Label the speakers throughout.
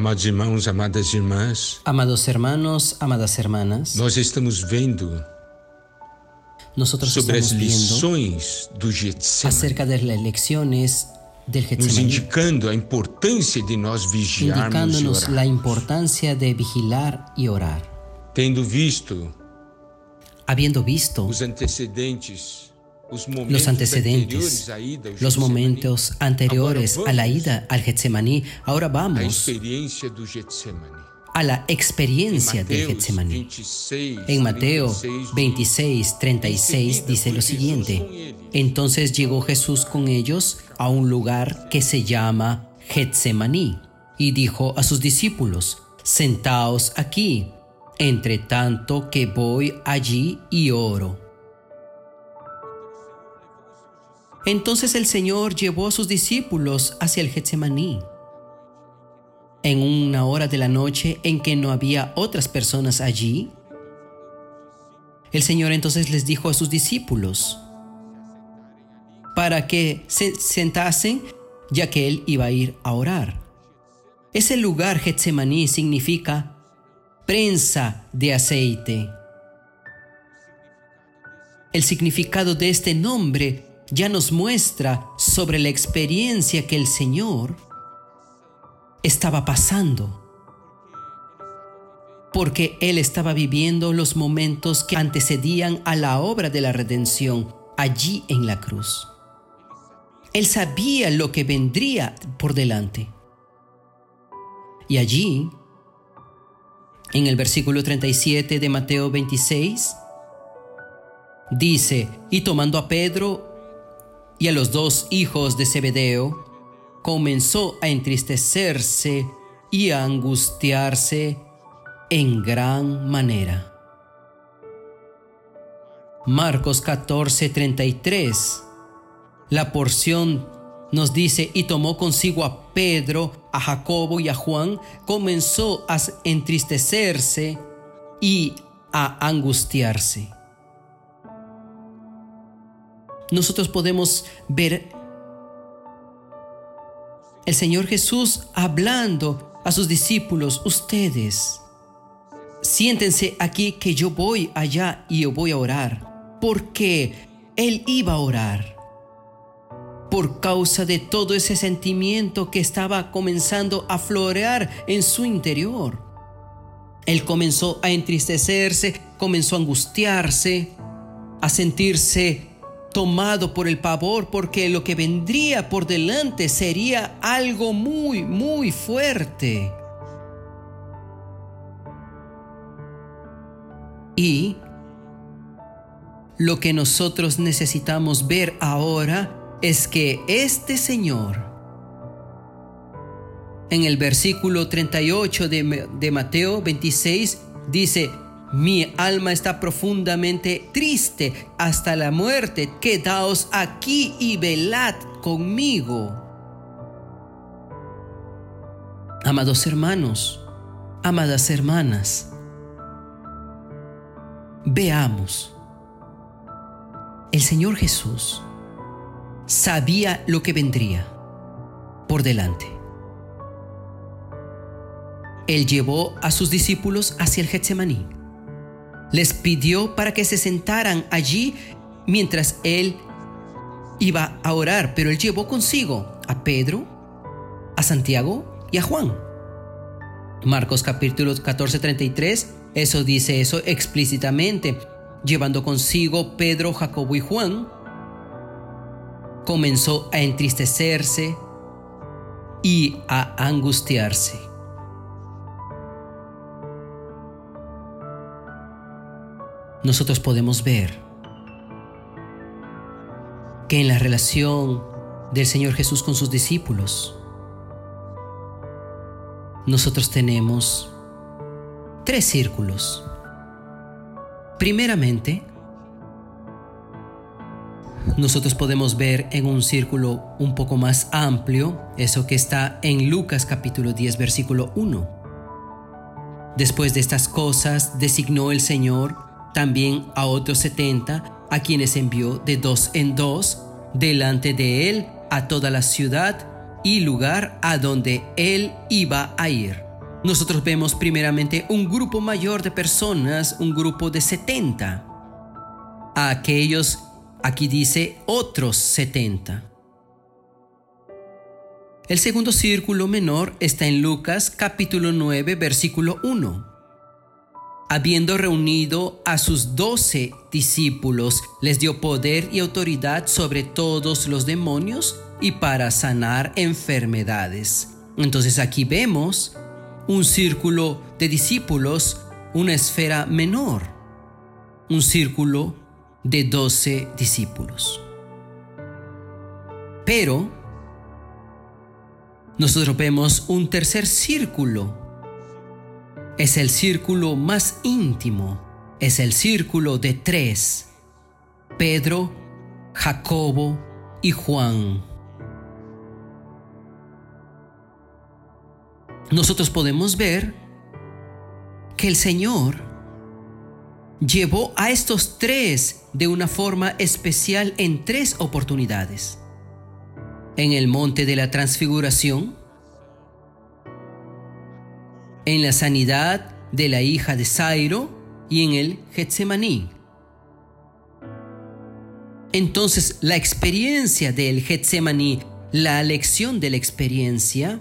Speaker 1: Amados irmãos, amadas irmãs,
Speaker 2: Amados hermanos, amadas hermanas,
Speaker 1: nós estamos vendo
Speaker 2: nosotros
Speaker 1: sobre as lições do Getsemane,
Speaker 2: acerca de las lecciones del
Speaker 1: nos
Speaker 2: Getsemaní,
Speaker 1: indicando a importância de nós vigiarmos e
Speaker 2: indicándonos la
Speaker 1: orar.
Speaker 2: importancia de vigilar y orar.
Speaker 1: Tendo visto
Speaker 2: Habiendo visto
Speaker 1: os antecedentes,
Speaker 2: los antecedentes, los momentos anteriores a la ida al Getsemaní, ahora vamos a la experiencia del Getsemaní.
Speaker 1: 26,
Speaker 2: En Mateo
Speaker 1: 36,
Speaker 2: 26, 36 dice lo siguiente. Entonces llegó Jesús con ellos a un lugar que se llama Getsemaní y dijo a sus discípulos, sentaos aquí, entre tanto que voy allí y oro. Entonces el Señor llevó a sus discípulos hacia el Getsemaní. En una hora de la noche en que no había otras personas allí, el Señor entonces les dijo a sus discípulos para que se sentasen ya que Él iba a ir a orar. Ese lugar Getsemaní significa prensa de aceite. El significado de este nombre ya nos muestra sobre la experiencia que el Señor estaba pasando. Porque Él estaba viviendo los momentos que antecedían a la obra de la redención allí en la cruz. Él sabía lo que vendría por delante. Y allí, en el versículo 37 de Mateo 26, dice, y tomando a Pedro y a los dos hijos de Zebedeo, comenzó a entristecerse y a angustiarse en gran manera. Marcos 14:33. La porción nos dice, y tomó consigo a Pedro, a Jacobo y a Juan, comenzó a entristecerse y a angustiarse. Nosotros podemos ver el Señor Jesús hablando a sus discípulos, ustedes, siéntense aquí que yo voy allá y yo voy a orar, porque Él iba a orar por causa de todo ese sentimiento que estaba comenzando a florear en su interior. Él comenzó a entristecerse, comenzó a angustiarse, a sentirse tomado por el pavor porque lo que vendría por delante sería algo muy, muy fuerte. Y lo que nosotros necesitamos ver ahora es que este Señor, en el versículo 38 de, de Mateo 26, dice, mi alma está profundamente triste hasta la muerte. Quedaos aquí y velad conmigo. Amados hermanos, amadas hermanas, veamos. El Señor Jesús sabía lo que vendría por delante. Él llevó a sus discípulos hacia el Getsemaní les pidió para que se sentaran allí mientras él iba a orar, pero él llevó consigo a Pedro, a Santiago y a Juan. Marcos capítulo 14, 33, eso dice eso explícitamente, llevando consigo Pedro, Jacobo y Juan, comenzó a entristecerse y a angustiarse. Nosotros podemos ver que en la relación del Señor Jesús con sus discípulos, nosotros tenemos tres círculos. Primeramente, nosotros podemos ver en un círculo un poco más amplio eso que está en Lucas capítulo 10 versículo 1. Después de estas cosas designó el Señor también a otros setenta, a quienes envió de dos en dos, delante de él a toda la ciudad y lugar a donde él iba a ir. nosotros vemos primeramente un grupo mayor de personas, un grupo de 70. A aquellos, aquí dice, otros 70. El segundo círculo menor está en Lucas capítulo 9, versículo 1. Habiendo reunido a sus doce discípulos, les dio poder y autoridad sobre todos los demonios y para sanar enfermedades. Entonces aquí vemos un círculo de discípulos, una esfera menor, un círculo de doce discípulos. Pero nosotros vemos un tercer círculo. Es el círculo más íntimo, es el círculo de tres. Pedro, Jacobo y Juan. nosotros podemos ver que el Señor llevó a estos tres de una forma especial en tres oportunidades. En el monte de la transfiguración, en la sanidad de la hija de Zairo y en el Getsemaní. Entonces, la experiencia del Getsemaní, la lección de la experiencia,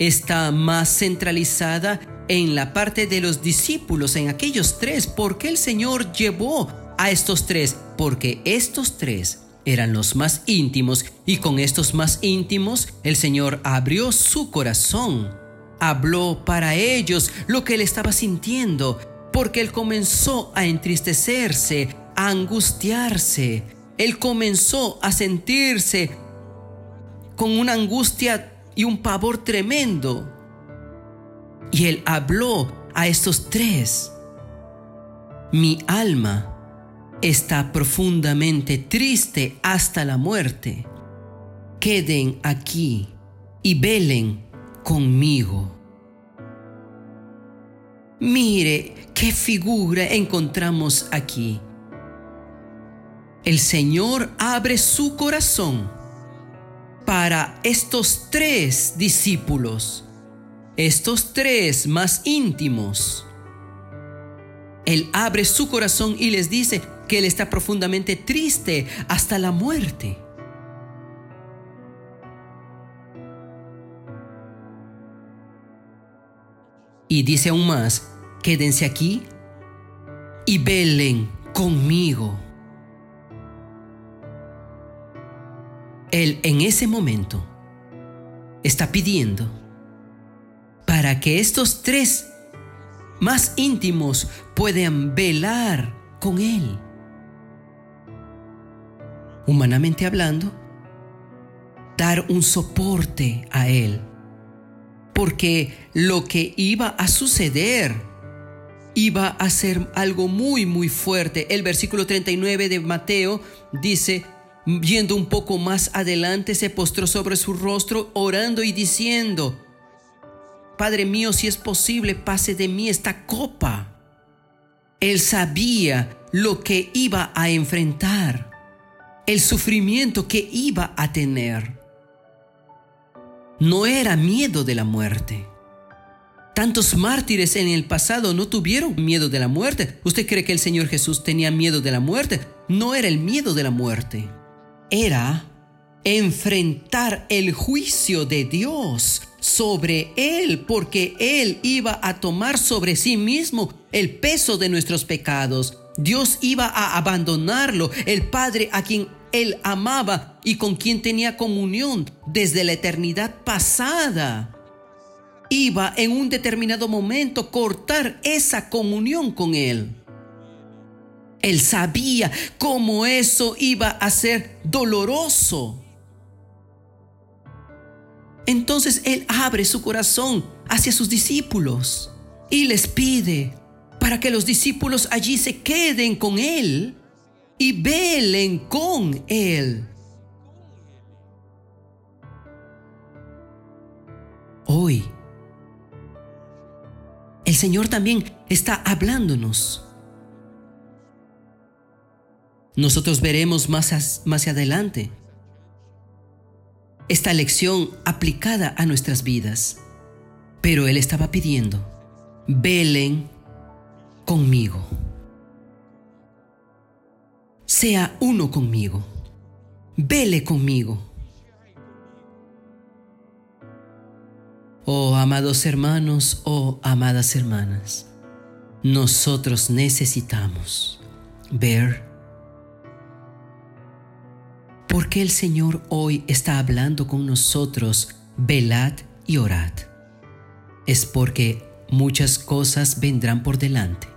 Speaker 2: está más centralizada en la parte de los discípulos, en aquellos tres. ¿Por qué el Señor llevó a estos tres? Porque estos tres eran los más íntimos y con estos más íntimos el Señor abrió su corazón. Habló para ellos lo que él estaba sintiendo, porque él comenzó a entristecerse, a angustiarse. Él comenzó a sentirse con una angustia y un pavor tremendo. Y él habló a estos tres. Mi alma está profundamente triste hasta la muerte. Queden aquí y velen conmigo. Mire qué figura encontramos aquí. El Señor abre su corazón para estos tres discípulos, estos tres más íntimos. Él abre su corazón y les dice que Él está profundamente triste hasta la muerte. Y dice aún más, quédense aquí y velen conmigo. Él en ese momento está pidiendo para que estos tres más íntimos puedan velar con Él. Humanamente hablando, dar un soporte a Él. Porque lo que iba a suceder iba a ser algo muy, muy fuerte. El versículo 39 de Mateo dice, Viendo un poco más adelante, se postró sobre su rostro, orando y diciendo, Padre mío, si es posible, pase de mí esta copa. Él sabía lo que iba a enfrentar, el sufrimiento que iba a tener. No era miedo de la muerte. Tantos mártires en el pasado no tuvieron miedo de la muerte. ¿Usted cree que el Señor Jesús tenía miedo de la muerte? No era el miedo de la muerte era enfrentar el juicio de Dios sobre él, porque él iba a tomar sobre sí mismo el peso de nuestros pecados. Dios iba a abandonarlo, el Padre a quien él amaba y con quien tenía comunión desde la eternidad pasada. Iba en un determinado momento cortar esa comunión con él. Él sabía cómo eso iba a ser doloroso. Entonces Él abre su corazón hacia sus discípulos y les pide para que los discípulos allí se queden con Él y velen con Él. Hoy, el Señor también está hablándonos nosotros veremos más, más adelante esta lección aplicada a nuestras vidas. Pero Él estaba pidiendo, velen conmigo. Sea uno conmigo. Vele conmigo. Oh amados hermanos, oh amadas hermanas, nosotros necesitamos ver por qué el Señor hoy está hablando con nosotros, velad y orad. Es porque muchas cosas vendrán por delante.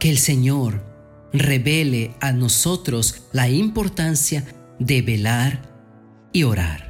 Speaker 2: Que el Señor revele a nosotros la importancia de velar y orar.